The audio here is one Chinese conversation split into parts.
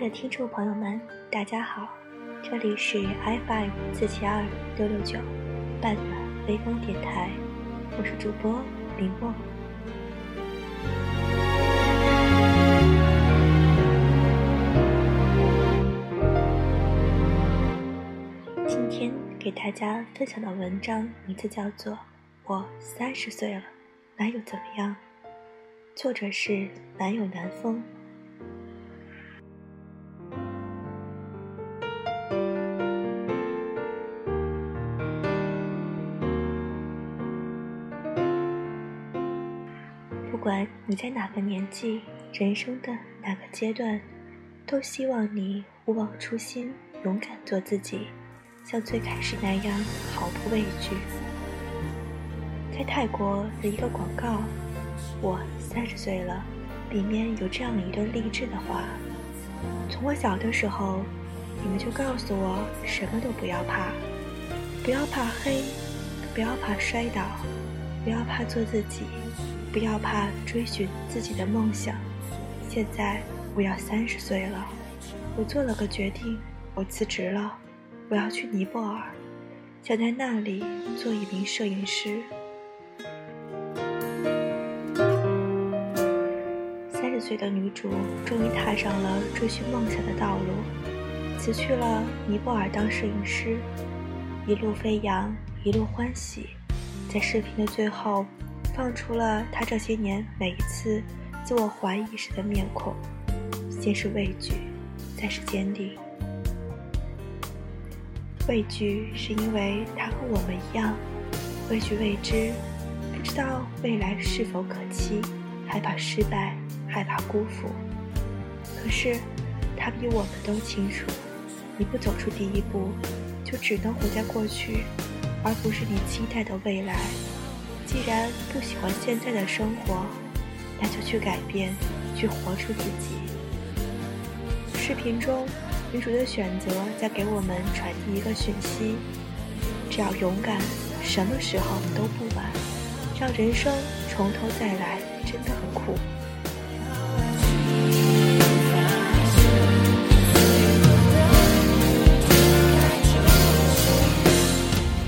的听众朋友们，大家好，这里是 FM 四七二六六九半暖微风电台，我是主播林梦。今天给大家分享的文章名字叫做《我三十岁了，男友怎么样》，作者是男友南风。你在哪个年纪，人生的哪个阶段，都希望你勿忘初心，勇敢做自己，像最开始那样毫不畏惧。在泰国的一个广告，我三十岁了，里面有这样一段励志的话：从我小的时候，你们就告诉我什么都不要怕，不要怕黑，不要怕摔倒，不要怕做自己。不要怕追寻自己的梦想。现在我要三十岁了，我做了个决定，我辞职了，我要去尼泊尔，想在那里做一名摄影师。三十岁的女主终于踏上了追寻梦想的道路，辞去了尼泊尔当摄影师，一路飞扬，一路欢喜。在视频的最后。放出了他这些年每一次自我怀疑时的面孔，先是畏惧，再是坚定。畏惧是因为他和我们一样，畏惧未知，不知道未来是否可期，害怕失败，害怕辜负。可是他比我们都清楚，你不走出第一步，就只能活在过去，而不是你期待的未来。既然不喜欢现在的生活，那就去改变，去活出自己。视频中，女主的选择在给我们传递一个讯息：只要勇敢，什么时候都不晚。让人生从头再来，真的很酷。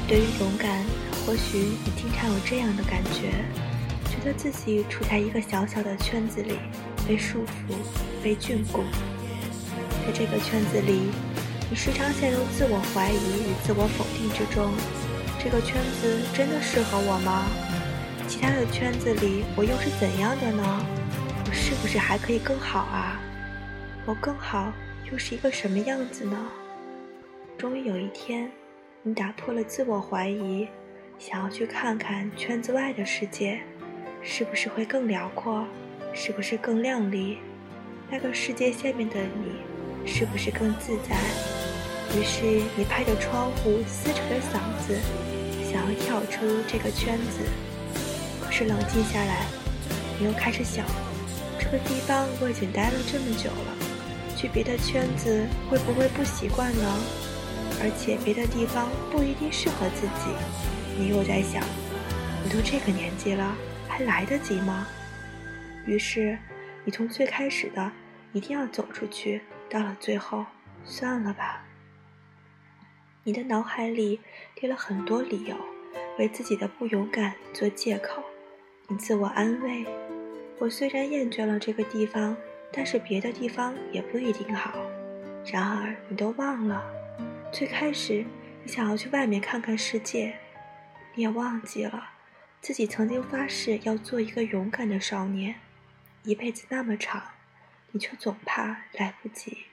对于勇敢。或许你经常有这样的感觉，觉得自己处在一个小小的圈子里，被束缚、被禁锢。在这个圈子里，你时常陷入自我怀疑与自我否定之中。这个圈子真的适合我吗？其他的圈子里我又是怎样的呢？我是不是还可以更好啊？我更好又是一个什么样子呢？终于有一天，你打破了自我怀疑。想要去看看圈子外的世界，是不是会更辽阔？是不是更亮丽？那个世界下面的你，是不是更自在？于是你拍着窗户，撕扯着嗓子，想要跳出这个圈子。可是冷静下来，你又开始想：这个地方我已经待了这么久了，去别的圈子会不会不习惯呢？而且别的地方不一定适合自己。你又在想，你都这个年纪了，还来得及吗？于是，你从最开始的一定要走出去，到了最后，算了吧。你的脑海里列了很多理由，为自己的不勇敢做借口。你自我安慰：我虽然厌倦了这个地方，但是别的地方也不一定好。然而，你都忘了，最开始你想要去外面看看世界。你也忘记了，自己曾经发誓要做一个勇敢的少年，一辈子那么长，你却总怕来不及，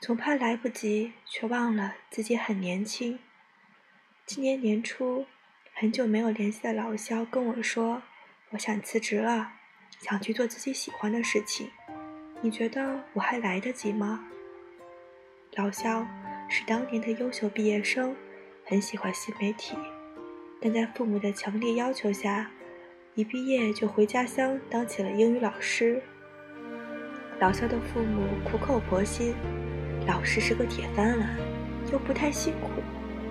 总怕来不及，却忘了自己很年轻。今年年初，很久没有联系的老肖跟我说：“我想辞职了，想去做自己喜欢的事情。”你觉得我还来得及吗？老肖是当年的优秀毕业生，很喜欢新媒体。但在父母的强烈要求下，一毕业就回家乡当起了英语老师。老肖的父母苦口婆心，老师是个铁饭碗，又不太辛苦，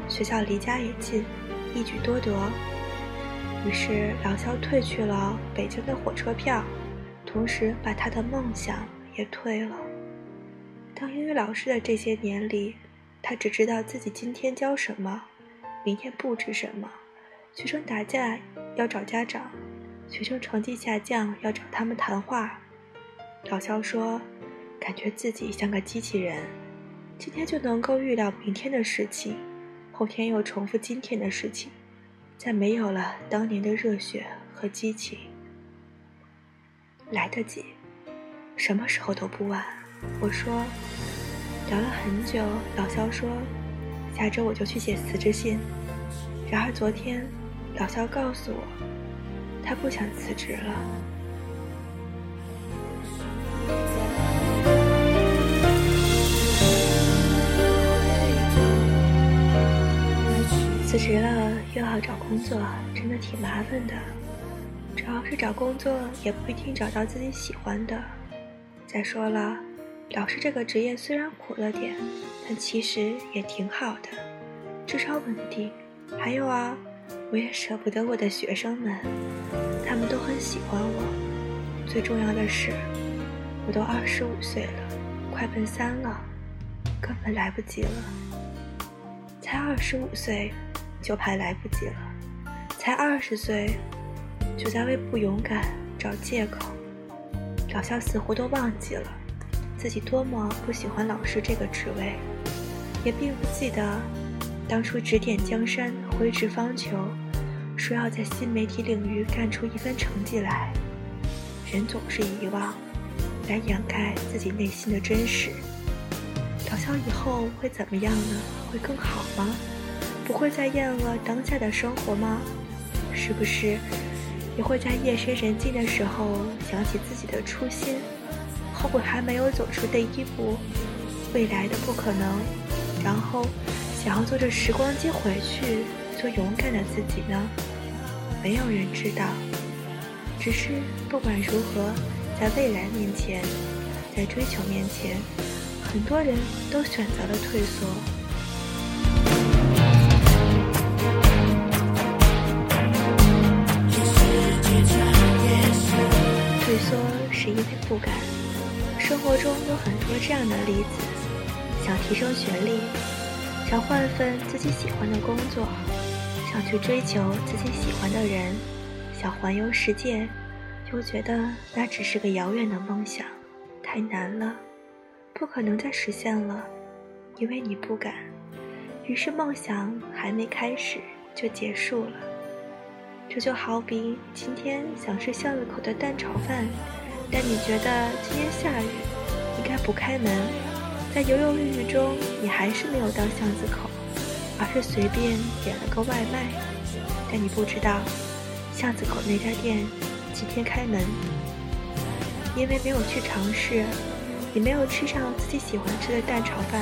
学校离家也近，一举多得。于是老肖退去了北京的火车票，同时把他的梦想也退了。当英语老师的这些年里，他只知道自己今天教什么，明天布置什么。学生打架要找家长，学生成绩下降要找他们谈话。老肖说：“感觉自己像个机器人，今天就能够预料明天的事情，后天又重复今天的事情，再没有了当年的热血和激情。来得及，什么时候都不晚。”我说。聊了很久，老肖说：“下周我就去写辞职信。”然而昨天，老肖告诉我，他不想辞职了。辞职了又要找工作，真的挺麻烦的。主要是找工作也不一定找到自己喜欢的。再说了。老师这个职业虽然苦了点，但其实也挺好的，至少稳定。还有啊，我也舍不得我的学生们，他们都很喜欢我。最重要的是，我都二十五岁了，快奔三了，根本来不及了。才二十五岁，就怕来不及了；才二十岁，就在为不勇敢找借口。老肖似乎都忘记了。自己多么不喜欢老师这个职位，也并不记得当初指点江山、挥斥方遒，说要在新媒体领域干出一番成绩来。人总是遗忘，来掩盖自己内心的真实。老肖以后会怎么样呢？会更好吗？不会再厌恶当下的生活吗？是不是也会在夜深人静的时候想起自己的初心？后悔还没有走出第一步，未来的不可能，然后想要坐着时光机回去做勇敢的自己呢？没有人知道。只是不管如何，在未来面前，在追求面前，很多人都选择了退缩。退缩是因为不敢。生活中有很多这样的例子：想提升学历，想换份自己喜欢的工作，想去追求自己喜欢的人，想环游世界，又觉得那只是个遥远的梦想，太难了，不可能再实现了，因为你不敢。于是梦想还没开始就结束了。这就好比今天想吃巷子口的蛋炒饭。但你觉得今天下雨，应该不开门。在犹犹豫豫中，你还是没有到巷子口，而是随便点了个外卖。但你不知道，巷子口那家店今天开门。因为没有去尝试，你没有吃上自己喜欢吃的蛋炒饭，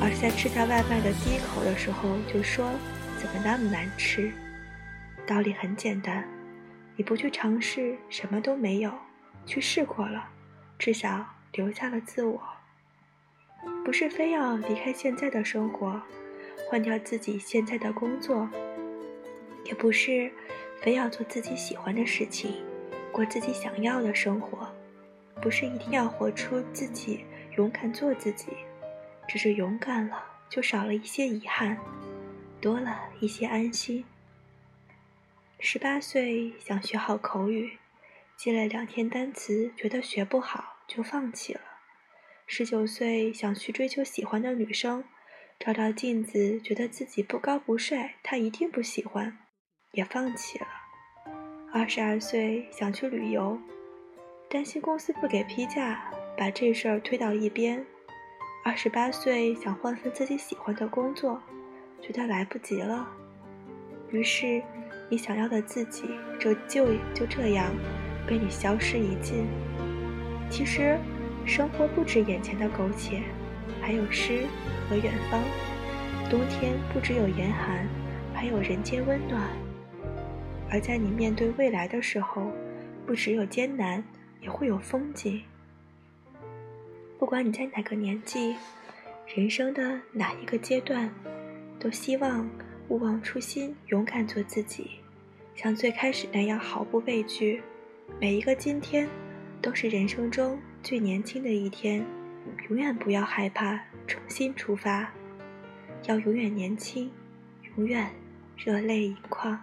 而是在吃下外卖的第一口的时候就说：“怎么那么难吃？”道理很简单，你不去尝试，什么都没有。去试过了，至少留下了自我。不是非要离开现在的生活，换掉自己现在的工作，也不是非要做自己喜欢的事情，过自己想要的生活。不是一定要活出自己，勇敢做自己，只是勇敢了，就少了一些遗憾，多了一些安心。十八岁想学好口语。记了两天单词，觉得学不好就放弃了。十九岁想去追求喜欢的女生，照照镜子觉得自己不高不帅，她一定不喜欢，也放弃了。二十二岁想去旅游，担心公司不给批假，把这事儿推到一边。二十八岁想换份自己喜欢的工作，觉得来不及了。于是，你想要的自己就就就这样。被你消失一尽。其实，生活不止眼前的苟且，还有诗和远方。冬天不只有严寒，还有人间温暖。而在你面对未来的时候，不只有艰难，也会有风景。不管你在哪个年纪，人生的哪一个阶段，都希望勿忘初心，勇敢做自己，像最开始那样毫不畏惧。每一个今天，都是人生中最年轻的一天，永远不要害怕重新出发，要永远年轻，永远热泪盈眶。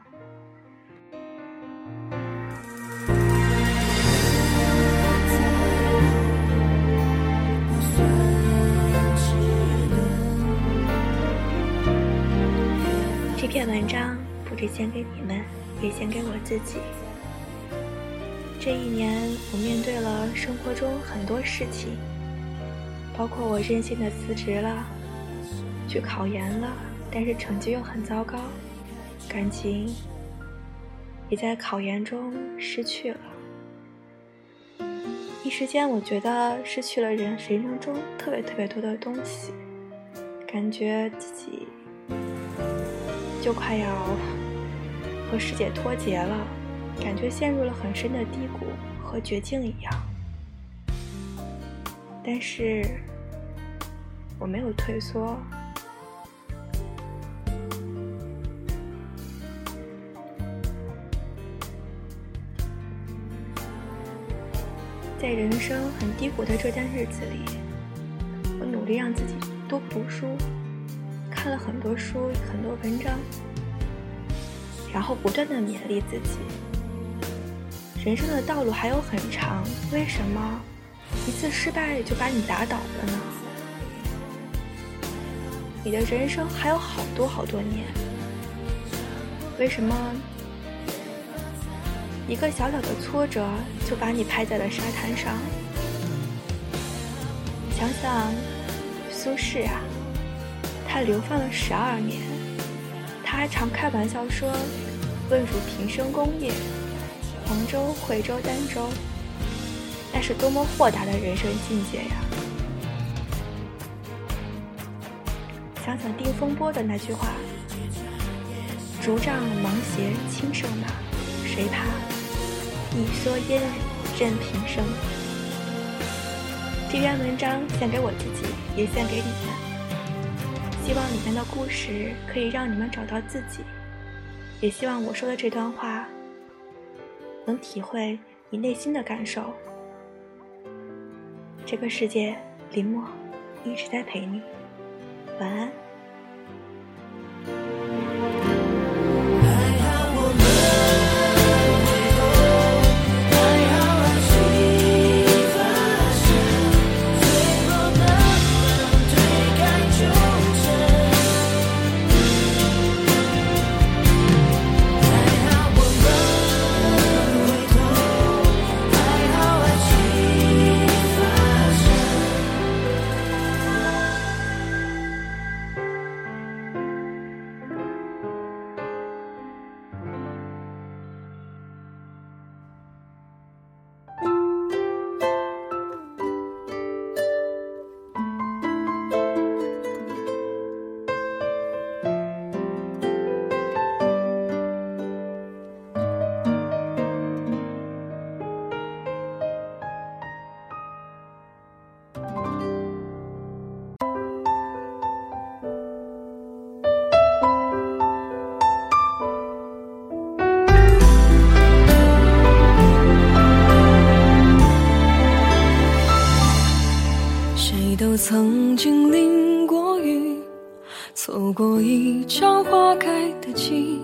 这篇文章不止献给你们，也献给我自己。这一年，我面对了生活中很多事情，包括我任性的辞职了，去考研了，但是成绩又很糟糕，感情也在考研中失去了。一时间，我觉得失去了人人生中特别特别多的东西，感觉自己就快要和世界脱节了。感觉陷入了很深的低谷和绝境一样，但是我没有退缩，在人生很低谷的这段日子里，我努力让自己多读书，看了很多书，很多文章，然后不断的勉励自己。人生的道路还有很长，为什么一次失败就把你打倒了呢？你的人生还有好多好多年，为什么一个小小的挫折就把你拍在了沙滩上？想想苏轼啊，他流放了十二年，他还常开玩笑说：“问汝平生功业。”黄州、惠州、儋州，那是多么豁达的人生境界呀！想想定风波的那句话：“竹杖芒鞋轻胜马，谁怕？一蓑烟雨任平生。”这篇文章献给我自己，也献给你们。希望里面的故事可以让你们找到自己，也希望我说的这段话。能体会你内心的感受。这个世界，林默一直在陪你。晚安。爱的季。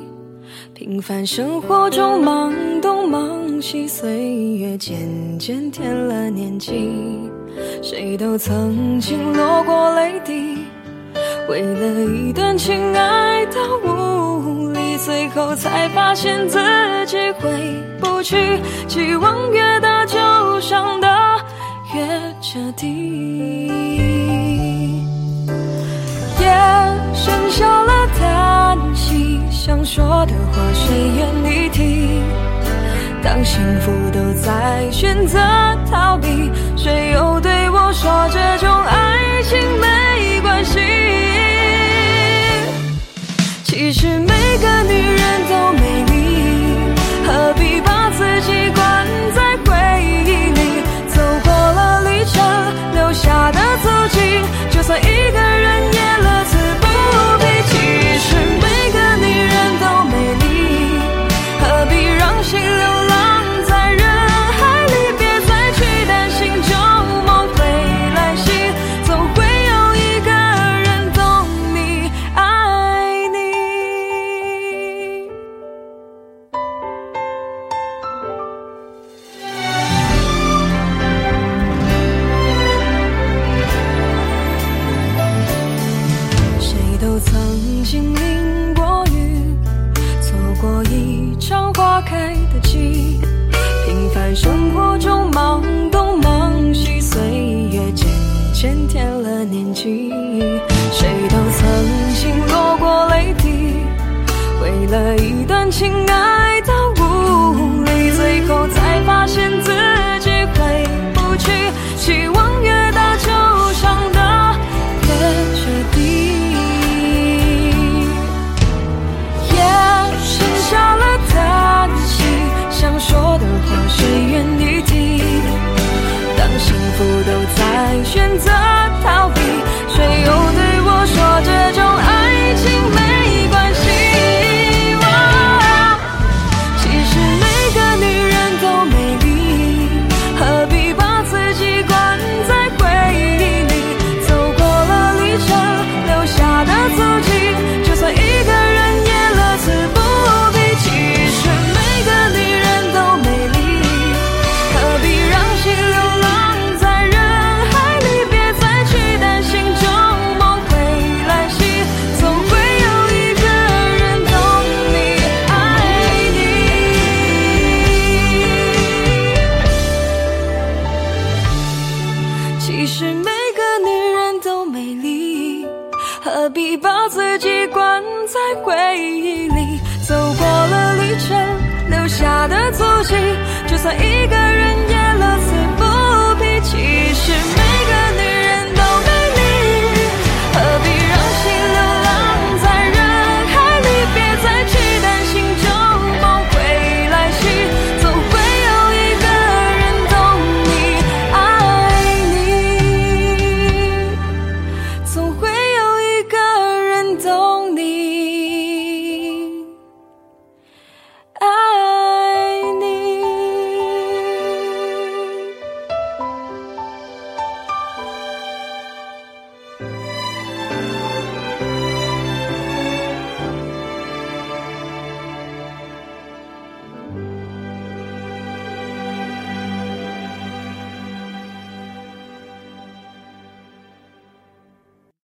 平凡生活中忙东忙西，岁月渐渐添了年纪。谁都曾经落过泪滴，为了一段情爱到无力，最后才发现自己回不去。期望越大，就伤得越彻底。想说的话谁愿意听？当幸福都在选择逃避，谁又对我说这种爱情没关系？其实每个女人都谁都曾经落过泪滴为了一段情爱到无力最后才发现自己回不去希望越大就算一个人